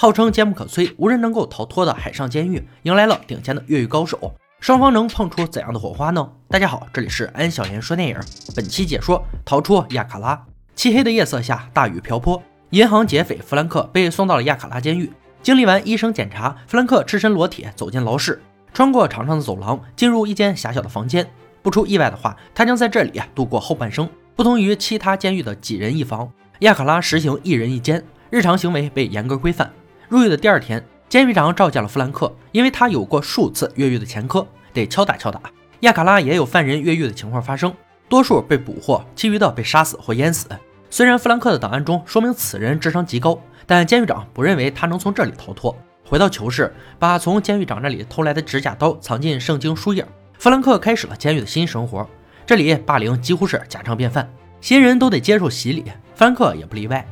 号称坚不可摧、无人能够逃脱的海上监狱，迎来了顶尖的越狱高手。双方能碰出怎样的火花呢？大家好，这里是安小言说电影。本期解说：逃出亚卡拉。漆黑的夜色下，大雨瓢泼，银行劫匪弗兰克被送到了亚卡拉监狱。经历完医生检查，弗兰克赤身裸体走进牢室，穿过长长的走廊，进入一间狭小的房间。不出意外的话，他将在这里度过后半生。不同于其他监狱的几人一房，亚卡拉实行一人一间，日常行为被严格规范。入狱的第二天，监狱长召见了弗兰克，因为他有过数次越狱的前科，得敲打敲打。亚卡拉也有犯人越狱的情况发生，多数被捕获，其余的被杀死或淹死。虽然弗兰克的档案中说明此人智商极高，但监狱长不认为他能从这里逃脱。回到囚室，把从监狱长那里偷来的指甲刀藏进圣经书页，弗兰克开始了监狱的新生活。这里霸凌几乎是家常便饭，新人都得接受洗礼，弗兰克也不例外。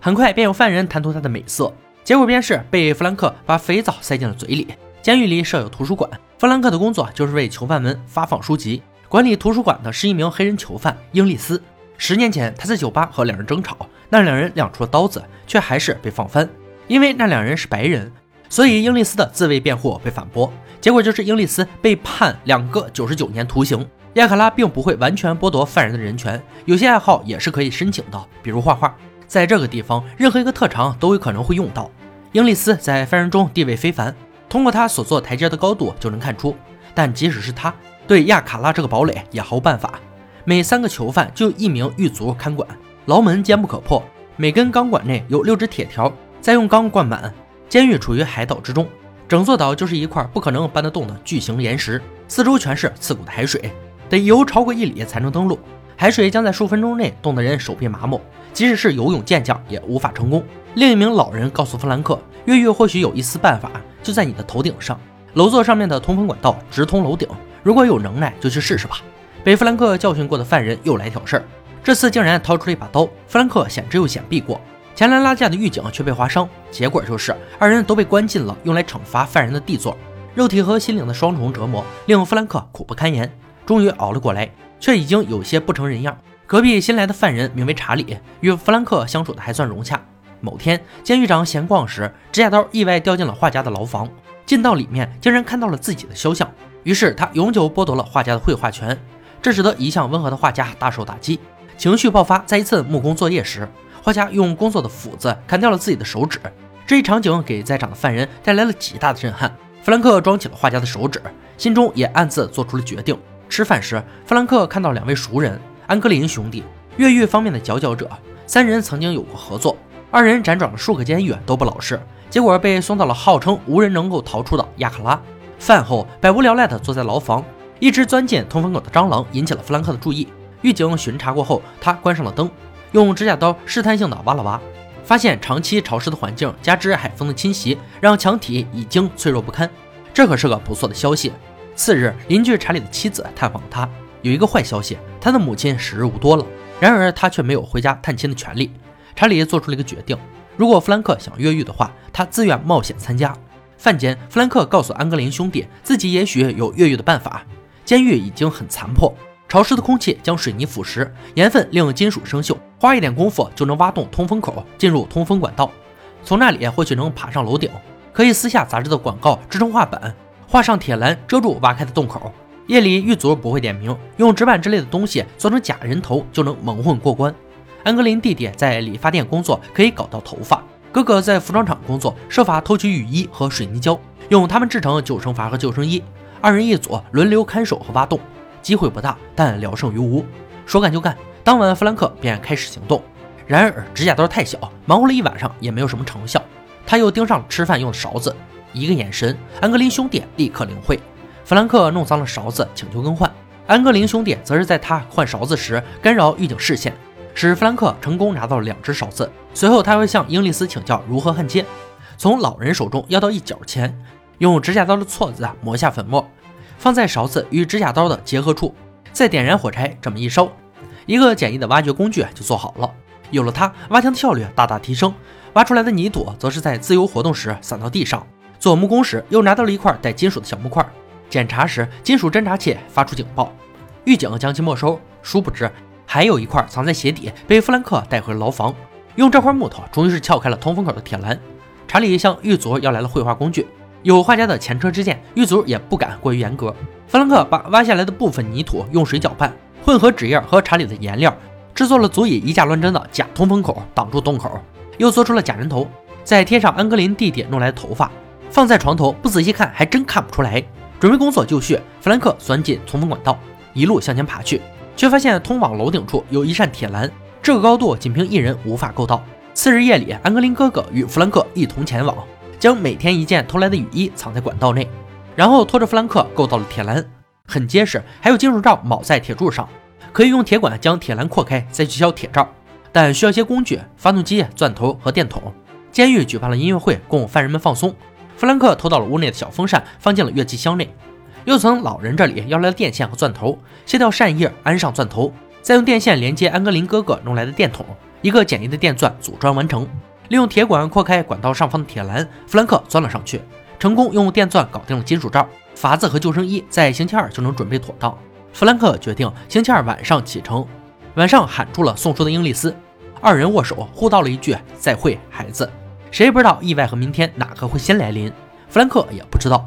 很快便有犯人贪图他的美色。结果便是被弗兰克把肥皂塞进了嘴里。监狱里设有图书馆，弗兰克的工作就是为囚犯们发放书籍。管理图书馆的是一名黑人囚犯英利斯。十年前，他在酒吧和两人争吵，那两人亮出了刀子，却还是被放翻。因为那两人是白人，所以英利斯的自卫辩护被反驳。结果就是英利斯被判两个九十九年徒刑。亚卡拉并不会完全剥夺犯人的人权，有些爱好也是可以申请的，比如画画。在这个地方，任何一个特长都有可能会用到。英利斯在犯人中地位非凡，通过他所做台阶的高度就能看出。但即使是他，对亚卡拉这个堡垒也毫无办法。每三个囚犯就一名狱卒看管，牢门坚不可破，每根钢管内有六只铁条，再用钢灌满。监狱处于海岛之中，整座岛就是一块不可能搬得动的巨型岩石，四周全是刺骨的海水，得游超过一里才能登陆。海水将在数分钟内冻得人手臂麻木，即使是游泳健将也无法成功。另一名老人告诉弗兰克，越狱或许有一丝办法，就在你的头顶上。楼座上面的通风管道直通楼顶，如果有能耐就去试试吧。被弗兰克教训过的犯人又来挑事儿，这次竟然掏出了一把刀。弗兰克险之又险避过，前来拉架的狱警却被划伤，结果就是二人都被关进了用来惩罚犯人的地座。肉体和心灵的双重折磨令弗兰克苦不堪言，终于熬了过来，却已经有些不成人样。隔壁新来的犯人名为查理，与弗兰克相处的还算融洽。某天，监狱长闲逛时，指甲刀意外掉进了画家的牢房。进到里面，竟然看到了自己的肖像。于是他永久剥夺了画家的绘画权，这使得一向温和的画家大受打击，情绪爆发。在一次木工作业时，画家用工作的斧子砍掉了自己的手指。这一场景给在场的犯人带来了极大的震撼。弗兰克装起了画家的手指，心中也暗自做出了决定。吃饭时，弗兰克看到两位熟人——安格林兄弟，越狱方面的佼佼者。三人曾经有过合作。二人辗转了数个监狱都不老实，结果被送到了号称无人能够逃出的亚卡拉。饭后，百无聊赖地坐在牢房，一只钻进通风口的蟑螂引起了弗兰克的注意。狱警巡查过后，他关上了灯，用指甲刀试探性地挖了挖，发现长期潮湿的环境加之海风的侵袭，让墙体已经脆弱不堪。这可是个不错的消息。次日，邻居查理的妻子探访他，有一个坏消息，他的母亲时日无多了。然而他却没有回家探亲的权利。查理做出了一个决定：如果弗兰克想越狱的话，他自愿冒险参加。饭间，弗兰克告诉安格林兄弟，自己也许有越狱的办法。监狱已经很残破，潮湿的空气将水泥腐蚀，盐分令金属生锈，花一点功夫就能挖洞通风口，进入通风管道，从那里或许能爬上楼顶，可以撕下杂志的广告支撑画板，画上铁栏遮住挖开的洞口。夜里狱卒不会点名，用纸板之类的东西做成假人头就能蒙混过关。安格林弟弟在理发店工作，可以搞到头发；哥哥在服装厂工作，设法偷取雨衣和水泥胶，用它们制成救生筏和救生衣。二人一组，轮流看守和挖洞，机会不大，但聊胜于无。说干就干，当晚弗兰克便开始行动。然而指甲刀太小，忙活了一晚上也没有什么成效。他又盯上了吃饭用的勺子，一个眼神，安格林兄弟立刻领会。弗兰克弄脏了勺子，请求更换。安格林兄弟则是在他换勺子时干扰狱警视线。使弗兰克成功拿到了两只勺子，随后他会向英利斯请教如何焊接，从老人手中要到一角钱，用指甲刀的锉子磨下粉末，放在勺子与指甲刀的结合处，再点燃火柴，这么一烧，一个简易的挖掘工具就做好了。有了它，挖墙的效率大大提升，挖出来的泥土则是在自由活动时散到地上。做木工时又拿到了一块带金属的小木块，检查时金属侦察器发出警报，狱警将其没收，殊不知。还有一块藏在鞋底，被弗兰克带回了牢房。用这块木头，终于是撬开了通风口的铁栏。查理向狱卒要来了绘画工具，有画家的前车之鉴，狱卒也不敢过于严格。弗兰克把挖下来的部分泥土用水搅拌，混合纸页和查理的颜料，制作了足以以假乱真的假通风口，挡住洞口，又做出了假人头，再贴上安格林弟弟弄来的头发，放在床头，不仔细看还真看不出来。准备工作就绪，弗兰克钻进通风管道，一路向前爬去，却发现通往楼顶处有一扇铁栏，这个高度仅凭一人无法够到。次日夜里，安格林哥哥与弗兰克一同前往，将每天一件偷来的雨衣藏在管道内，然后拖着弗兰克够到了铁栏，很结实，还有金属罩铆在铁柱上，可以用铁管将铁栏扩开，再去削铁罩，但需要些工具：发动机、钻头和电筒。监狱举办了音乐会，供犯人们放松。弗兰克偷到了屋内的小风扇，放进了乐器箱内，又从老人这里要来了电线和钻头，卸掉扇叶，安上钻头，再用电线连接安格林哥哥弄来的电筒。一个简易的电钻组装完成，利用铁管扩开管道上方的铁栏，弗兰克钻了上去，成功用电钻搞定了金属罩、筏子和救生衣，在星期二就能准备妥当。弗兰克决定星期二晚上启程，晚上喊住了送书的英利斯，二人握手互道了一句再会，孩子。谁也不知道意外和明天哪个会先来临，弗兰克也不知道。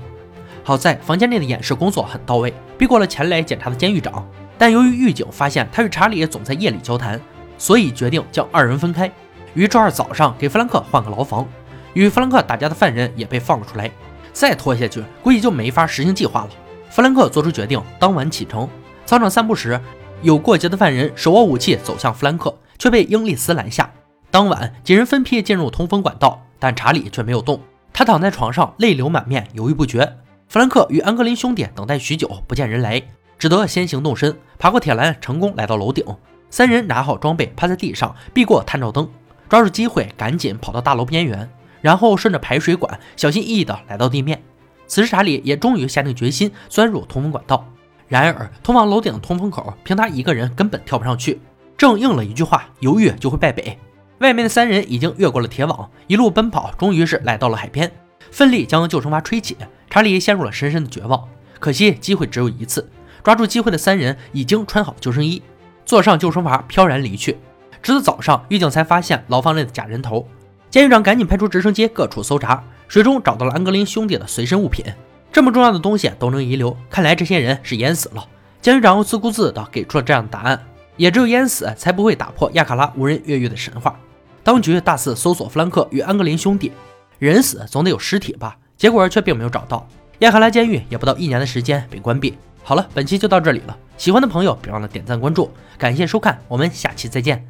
好在房间内的掩饰工作很到位，逼过了前来检查的监狱长，但由于狱警发现他与查理总在夜里交谈。所以决定将二人分开，于周二早上给弗兰克换个牢房。与弗兰克打架的犯人也被放了出来。再拖下去，估计就没法实行计划了。弗兰克做出决定，当晚启程。操场散步时，有过节的犯人手握武器走向弗兰克，却被英利斯拦下。当晚，几人分批进入通风管道，但查理却没有动。他躺在床上，泪流满面，犹豫不决。弗兰克与安格林兄弟等待许久，不见人来，只得先行动身，爬过铁栏，成功来到楼顶。三人拿好装备，趴在地上避过探照灯，抓住机会赶紧跑到大楼边缘，然后顺着排水管小心翼翼地来到地面。此时查理也终于下定决心钻入通风管道。然而通往楼顶的通风口，凭他一个人根本跳不上去。正应了一句话：犹豫就会败北。外面的三人已经越过了铁网，一路奔跑，终于是来到了海边，奋力将救生筏吹起。查理陷入了深深的绝望，可惜机会只有一次。抓住机会的三人已经穿好救生衣。坐上救生筏，飘然离去。直到早上，狱警才发现牢房内的假人头。监狱长赶紧派出直升机各处搜查，水中找到了安格林兄弟的随身物品。这么重要的东西都能遗留，看来这些人是淹死了。监狱长又自顾自地给出了这样的答案。也只有淹死，才不会打破亚卡拉无人越狱的神话。当局大肆搜索弗兰克与安格林兄弟，人死总得有尸体吧？结果却并没有找到。亚卡拉监狱也不到一年的时间被关闭。好了，本期就到这里了。喜欢的朋友别忘了点赞关注，感谢收看，我们下期再见。